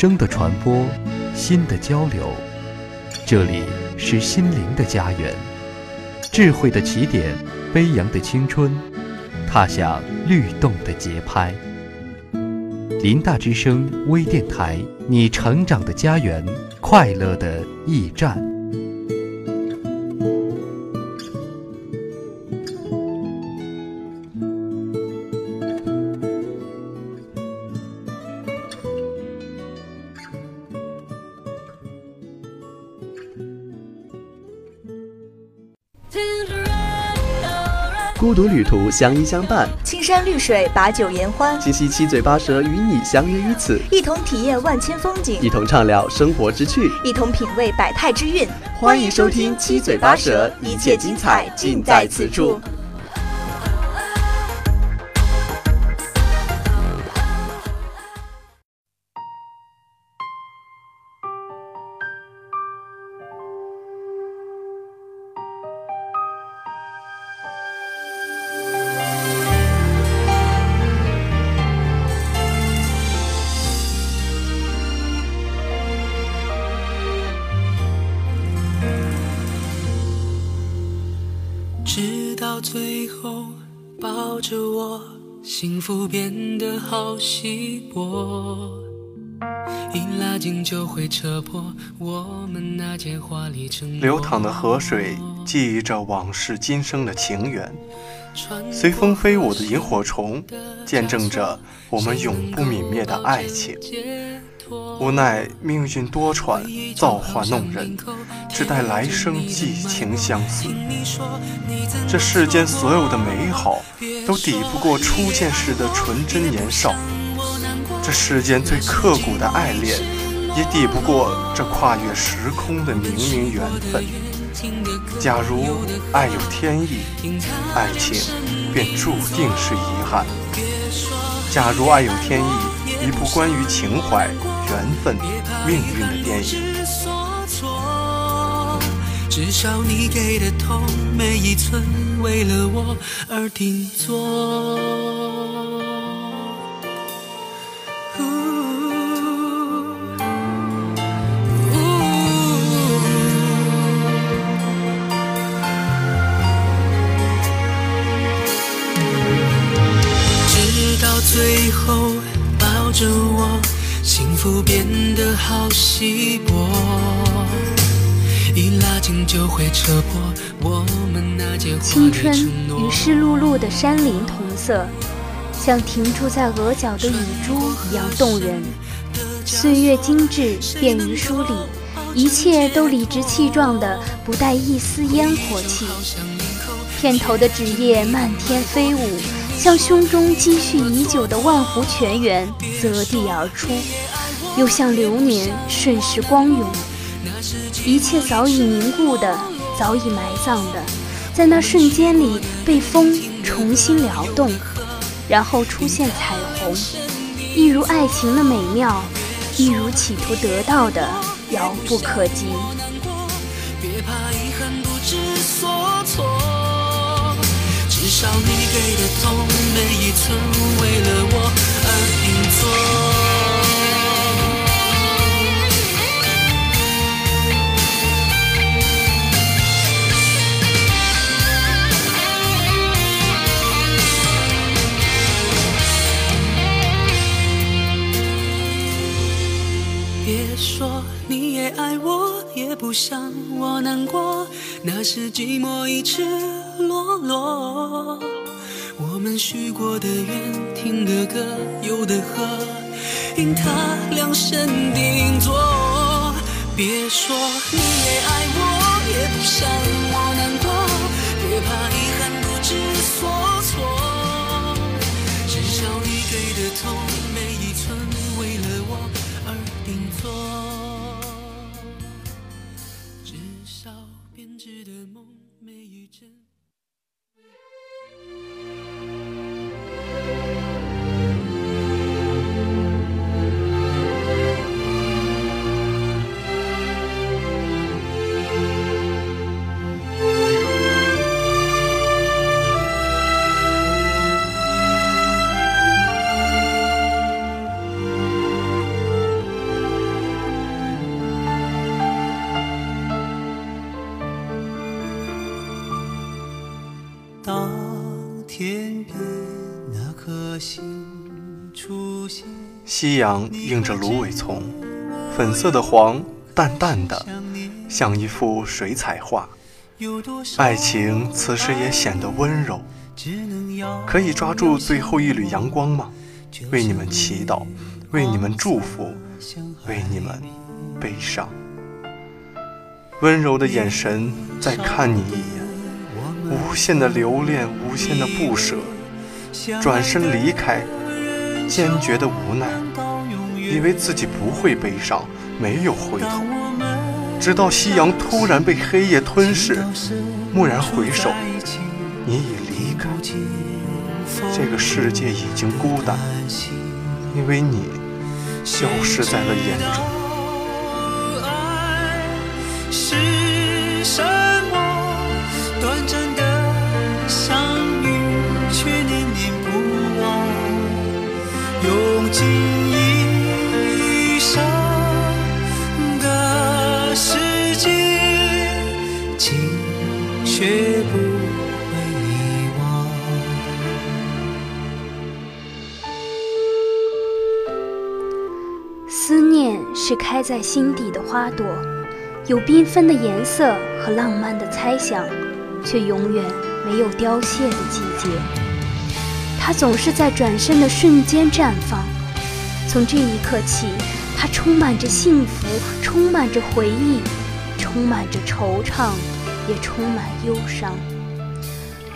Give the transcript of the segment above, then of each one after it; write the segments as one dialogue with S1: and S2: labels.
S1: 声的传播，心的交流。这里是心灵的家园，智慧的起点，飞扬的青春，踏响律动的节拍。林大之声微电台，你成长的家园，快乐的驿站。
S2: 途，相依相伴；
S3: 青山绿水，把酒言欢。
S2: 今夕七嘴八舌，与你相约于此，
S3: 一同体验万千风景，
S2: 一同畅聊生活之趣，
S3: 一同品味百态之韵。
S2: 欢迎收听《七嘴八舌》，一切精彩尽在此处。
S4: 最后抱着我，幸福变得好稀薄。一拉近就会扯破我们那件华丽承诺。
S5: 流淌的河水记忆着往事今生的情缘，随风飞舞的萤火虫见证着我们永不泯灭的爱情。无奈命运多舛，造化弄人，只待来生寄情相思。这世间所有的美好，都抵不过初见时的纯真年少；这世间最刻骨的爱恋，也抵不过这跨越时空的冥冥缘分。假如爱有天意，爱情便注定是遗憾；假如爱有天意，一部关于情怀。缘分、命运的电影。
S4: 至少你给的痛，每一寸为了我而定做。幸福变得好稀薄，一拉近就会扯破我们那件
S6: 青春与湿漉漉的山林同色，像停驻在额角的雨珠一样动人。岁月精致，便于梳理，一切都理直气壮的，不带一丝烟火气。片头的纸页漫天飞舞。像胸中积蓄已久的万湖泉源择地而出，又像流年瞬时光涌。一切早已凝固的，早已埋葬的，在那瞬间里被风重新撩动，然后出现彩虹。一如爱情的美妙，一如企图得到的遥不可及。少你给的痛，每一寸为了我而定做。别说你也爱我，也不想我难过，那是寂寞一直。落落，我们许过的愿，听的歌，游的河，因他量身定做。别说你也爱我，也不想我难过，别怕遗憾不知所措。至少你给的痛，每一寸为了我而定做。至少编织的梦，每一帧。
S5: 夕阳映着芦苇丛，粉色的黄，淡淡的，像一幅水彩画。爱情此时也显得温柔。可以抓住最后一缕阳光吗？为你们祈祷，为你们祝福，为你们悲伤。温柔的眼神再看你一眼，无限的留恋，无限的不舍，转身离开，坚决的无奈，以为自己不会悲伤，没有回头，直到夕阳突然被黑夜吞噬，蓦然回首，你已离开，这个世界已经孤单，因为你消失在了眼中。
S6: 是开在心底的花朵，有缤纷的颜色和浪漫的猜想，却永远没有凋谢的季节。它总是在转身的瞬间绽放。从这一刻起，它充满着幸福，充满着回忆，充满着惆怅，也充满忧伤。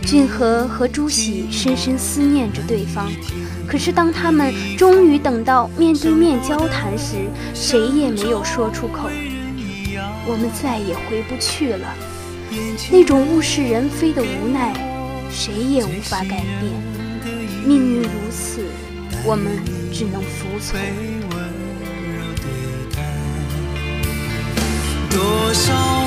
S6: 俊和和朱喜深深思念着对方，可是当他们终于等到面对面交谈时，谁也没有说出口。我们再也回不去了，那种物是人非的无奈，谁也无法改变。命运如此，我们只能服从。
S7: 多少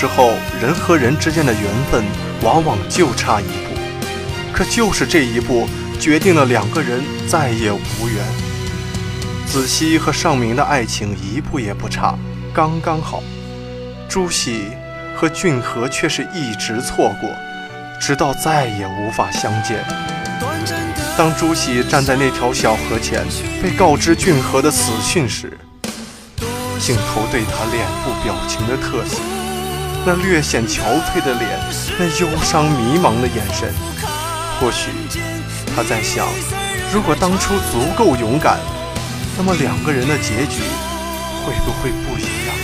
S5: 时候，人和人之间的缘分往往就差一步，可就是这一步，决定了两个人再也无缘。子熙和尚明的爱情一步也不差，刚刚好。朱喜和俊和却是一直错过，直到再也无法相见。当朱喜站在那条小河前，被告知俊和的死讯时，镜头对他脸部表情的特写。那略显憔悴的脸，那忧伤迷茫的眼神，或许他在想：如果当初足够勇敢，那么两个人的结局会不会不一样？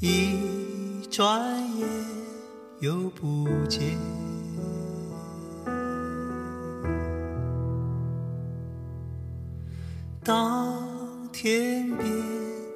S7: 一转眼又不见。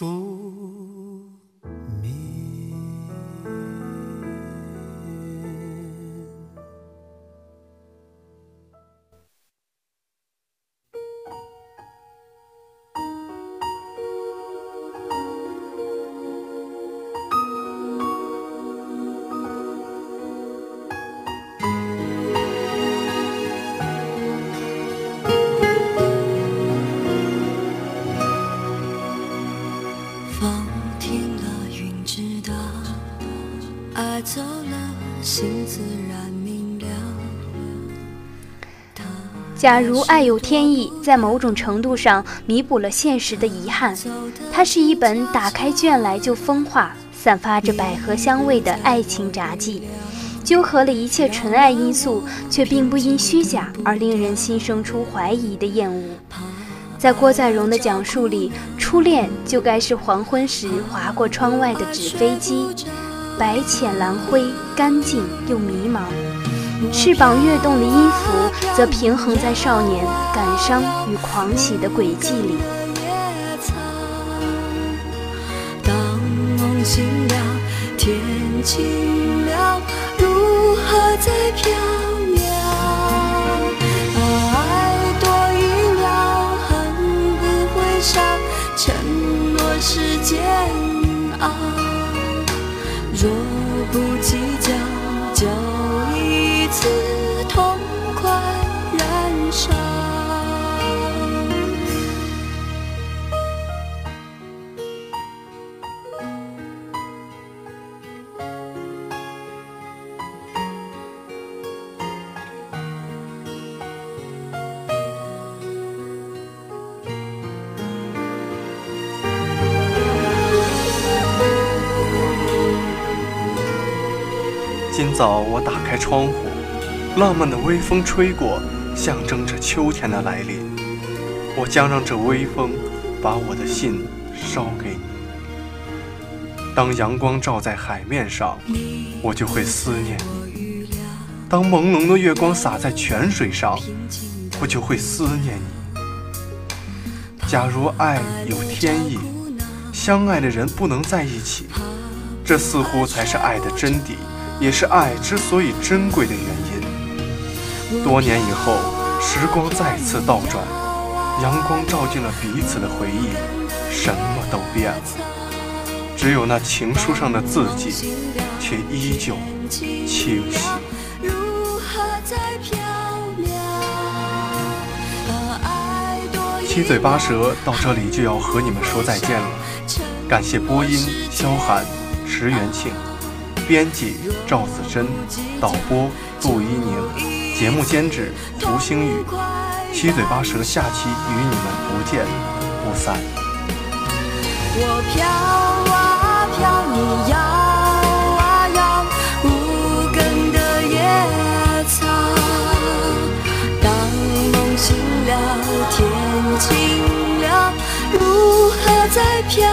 S7: fool.
S6: 假如爱有天意，在某种程度上弥补了现实的遗憾，它是一本打开卷来就风化、散发着百合香味的爱情札记，纠合了一切纯爱因素，却并不因虚假而令人心生出怀疑的厌恶。在郭在容的讲述里，初恋就该是黄昏时划过窗外的纸飞机，白浅蓝灰，干净又迷茫。翅膀跃动的音符，则平衡在少年感伤与狂喜的轨迹里。
S8: 当梦醒了，天晴了，如何再飘渺？爱多一秒，恨不会少，承诺是煎次痛快燃烧。
S5: 今早我打开窗户。浪漫的微风吹过，象征着秋天的来临。我将让这微风把我的信捎给你。当阳光照在海面上，我就会思念你；当朦胧的月光洒在泉水上，我就会思念你。假如爱有天意，相爱的人不能在一起，这似乎才是爱的真谛，也是爱之所以珍贵的原因。多年以后，时光再次倒转，阳光照进了彼此的回忆，什么都变了，只有那情书上的字迹，却依旧清晰。七嘴八舌到这里就要和你们说再见了，感谢播音萧寒、石元庆，编辑赵子珍，导播杜一宁。节目监制胡星宇，七嘴八舌，下期与你们不见不散。
S8: 我飘啊飘，你摇啊摇，无根的野草。当梦醒了，天晴了，如何再飘？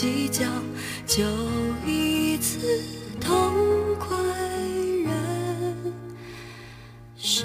S8: 计较就一次痛快燃烧